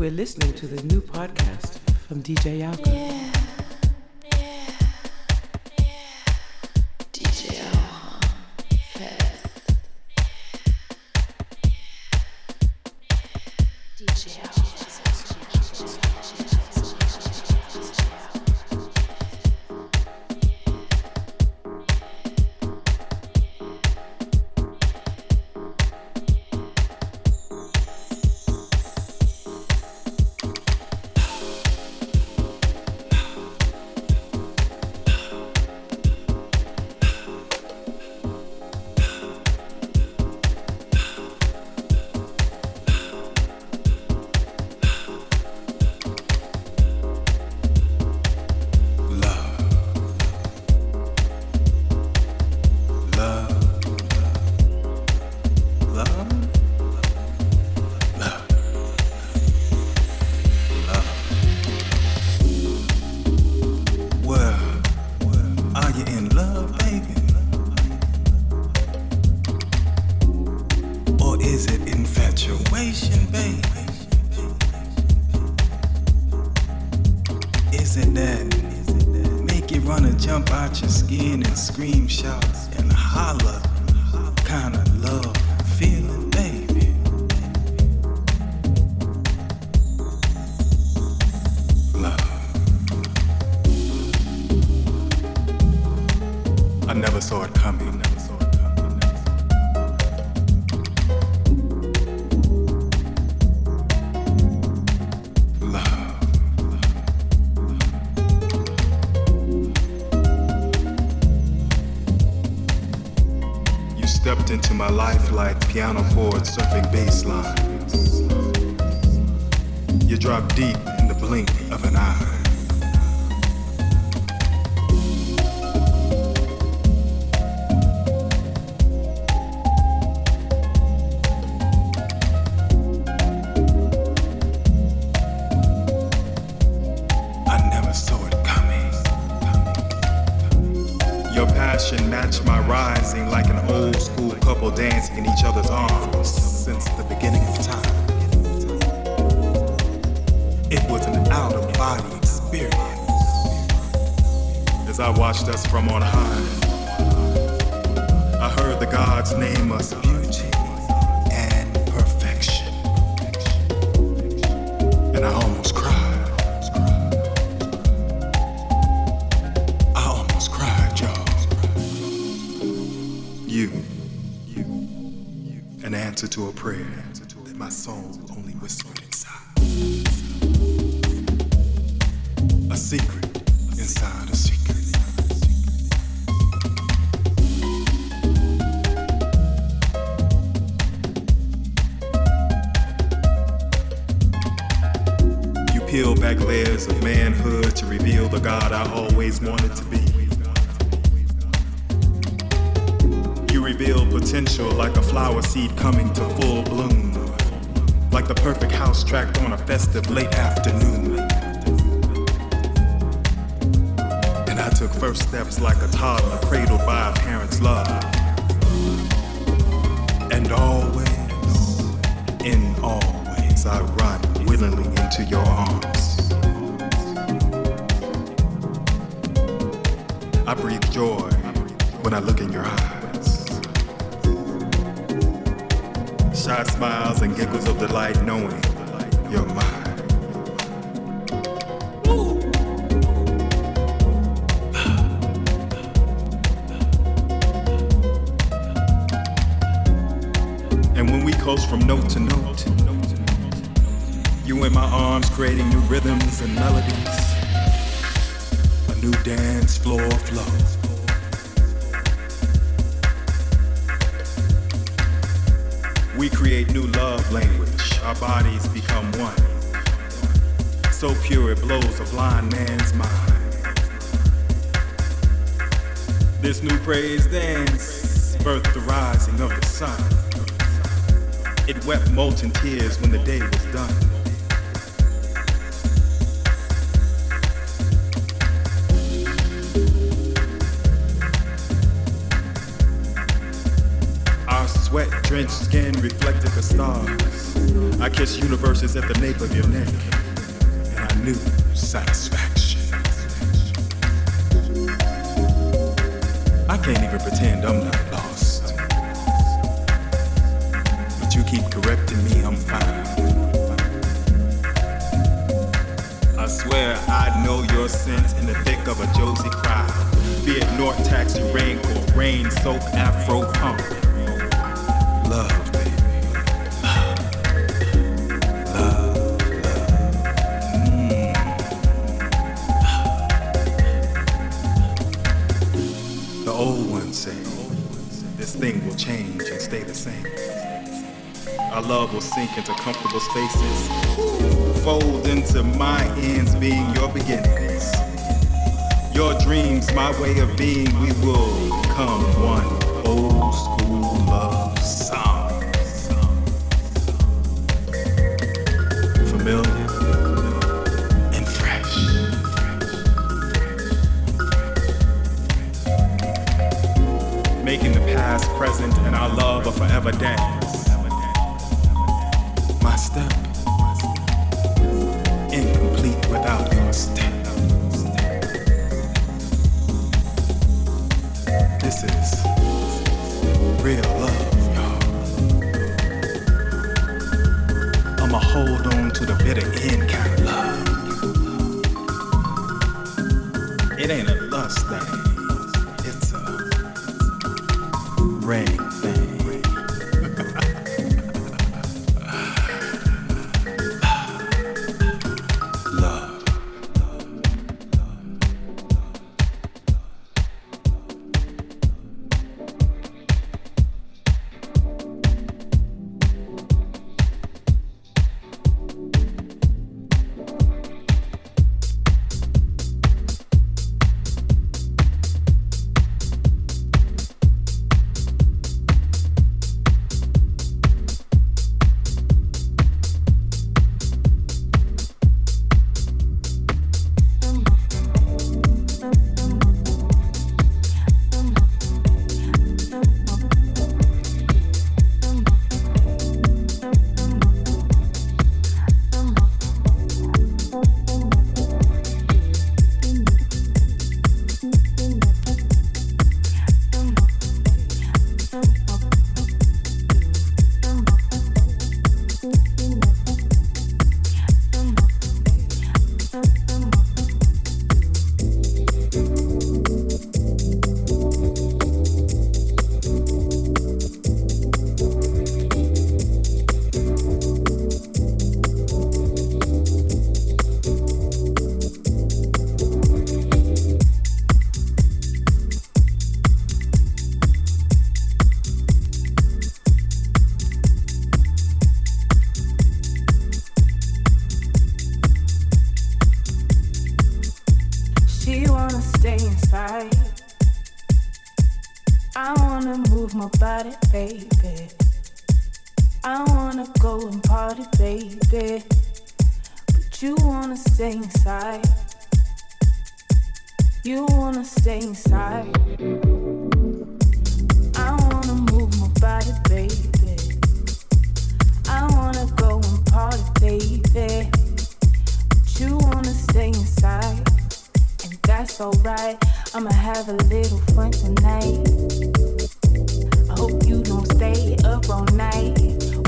We're listening to the new podcast from DJ Jauche. Yeah. my life like piano chords surfing bass lines. You drop deep in the blink of an eye. answer to a prayer that my soul only whispered inside. A secret inside a secret. You peel back layers of manhood to reveal the God I always wanted to be. potential like a flower seed coming to full bloom. Like the perfect house tracked on a festive late afternoon. And I took first steps like a toddler cradled by a parent's love. And always, in always, I run willingly into your arms. I breathe joy when I look in your eyes. smiles and giggles of delight knowing you're mine. And when we coast from note to note, you in my arms creating new rhythms and melodies, a new dance floor flows. bodies become one. So pure it blows a blind man's mind. This new praise dance birthed the rising of the sun. It wept molten tears when the day was done. Sweat drenched skin reflected the stars. I kiss universes at the nape of your neck, and I knew satisfaction. I can't even pretend I'm not lost. But you keep correcting me, I'm fine. I swear I know your scent in the thick of a Josie crowd. Be it North Taxi Raincourt, rain soak Afro punk. Love will sink into comfortable spaces, fold into my ends being your beginnings. Your dreams, my way of being, we will come one old school love song. Familiar and fresh. Making the past present and our love a forever dance. Real love, y'all. I'ma hold on to the bitter end kind of love. It ain't a lust thing, it's a rain You wanna stay inside. I wanna move my body, baby. I wanna go and party, baby. But you wanna stay inside and that's alright. I'ma have a little fun tonight. I hope you don't stay up all night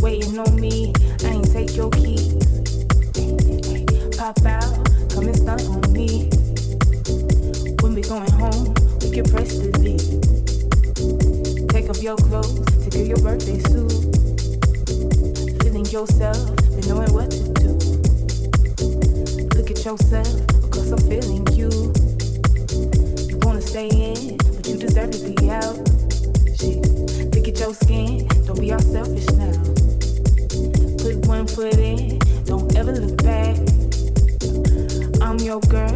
waiting on me. I ain't take your keys. Pop out, come and stunt can press the leave. Take off your clothes to do your birthday suit. Feeling yourself, and knowing what to do. Look at yourself, cause I'm feeling you. You wanna stay in, but you deserve to be out. Shit, look at your skin, don't be all selfish now. Put one foot in, don't ever look back. I'm your girl,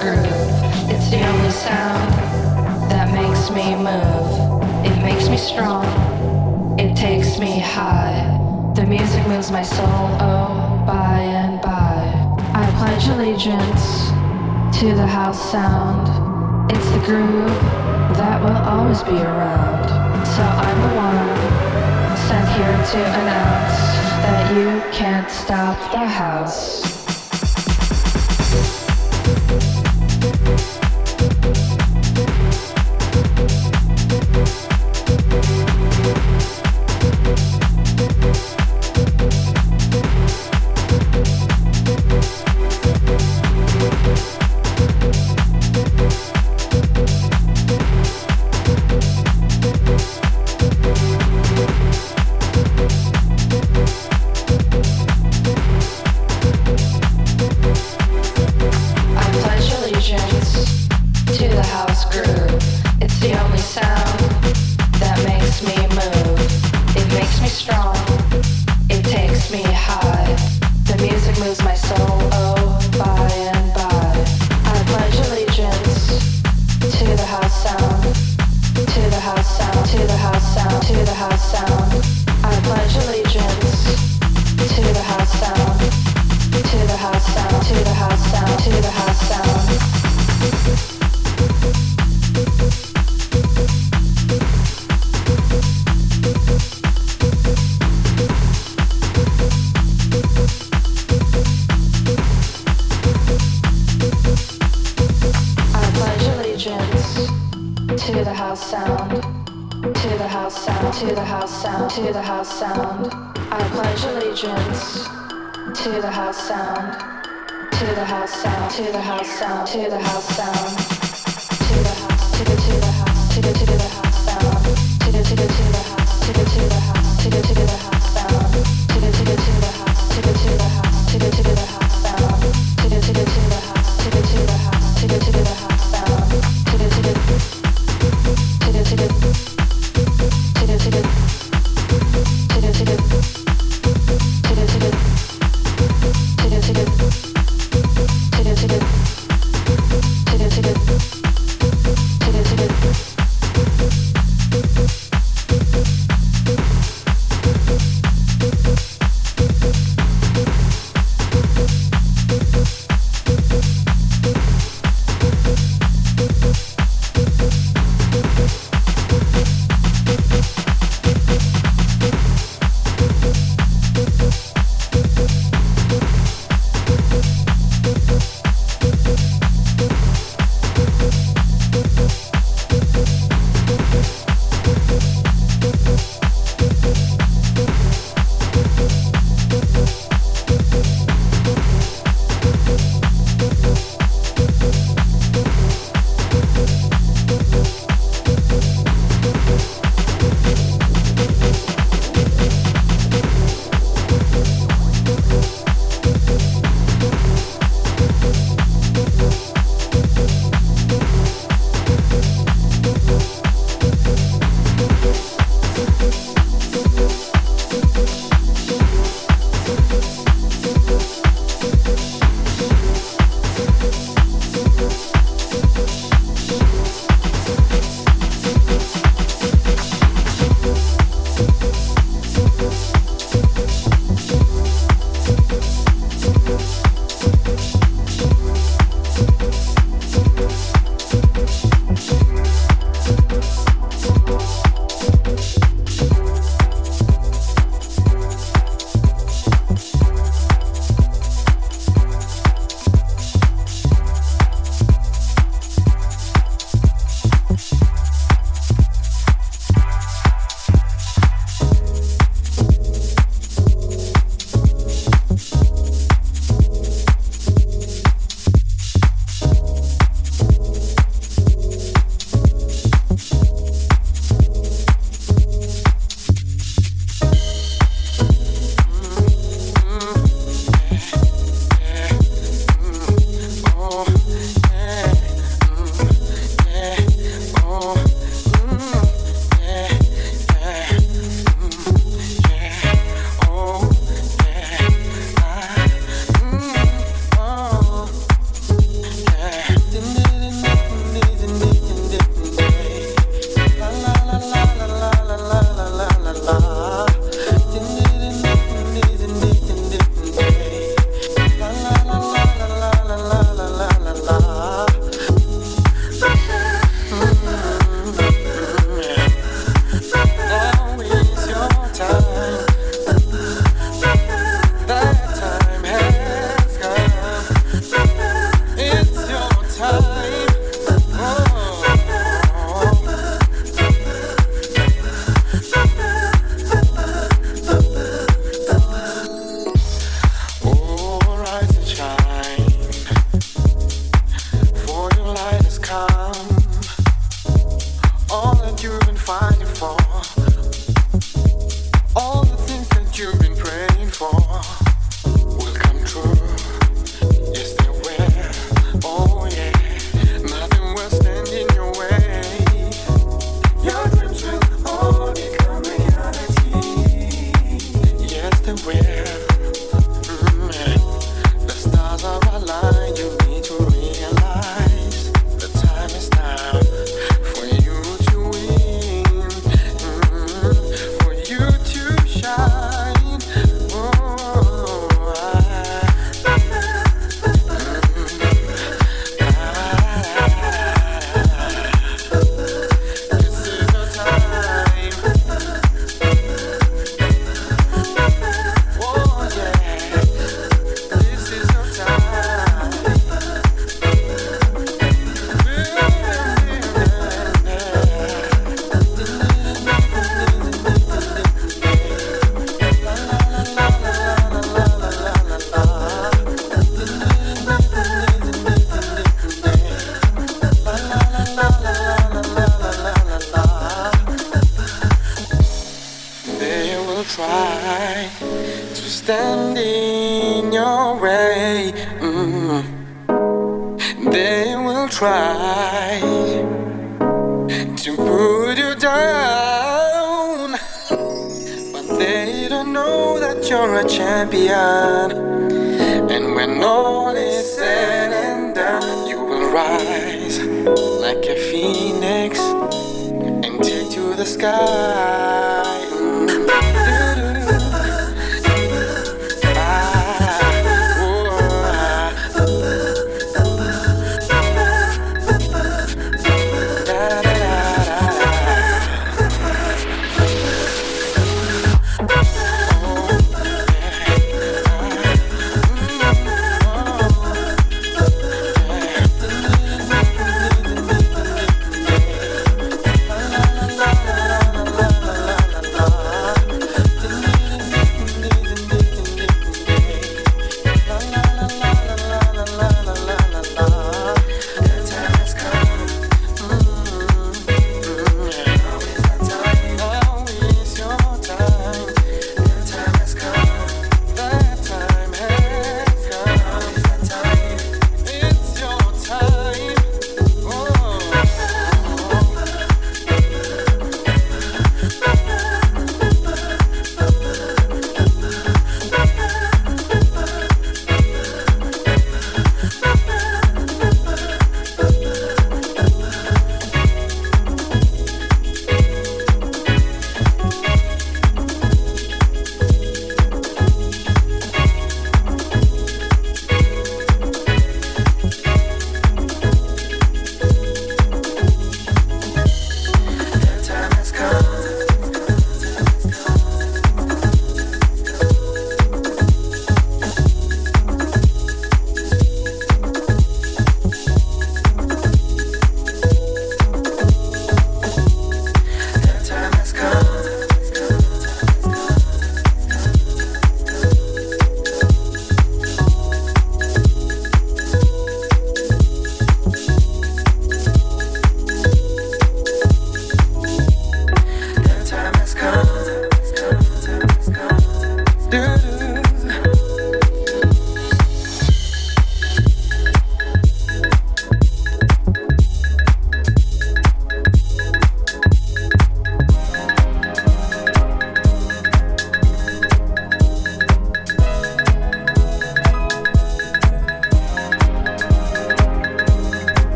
groove. It's the only sound that makes me move. It makes me strong. It takes me high. The music moves my soul. Oh, by and by. I pledge allegiance to the house sound. It's the groove that will always be around. So I'm the one sent here to announce that you can't stop the house.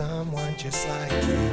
Someone just like you.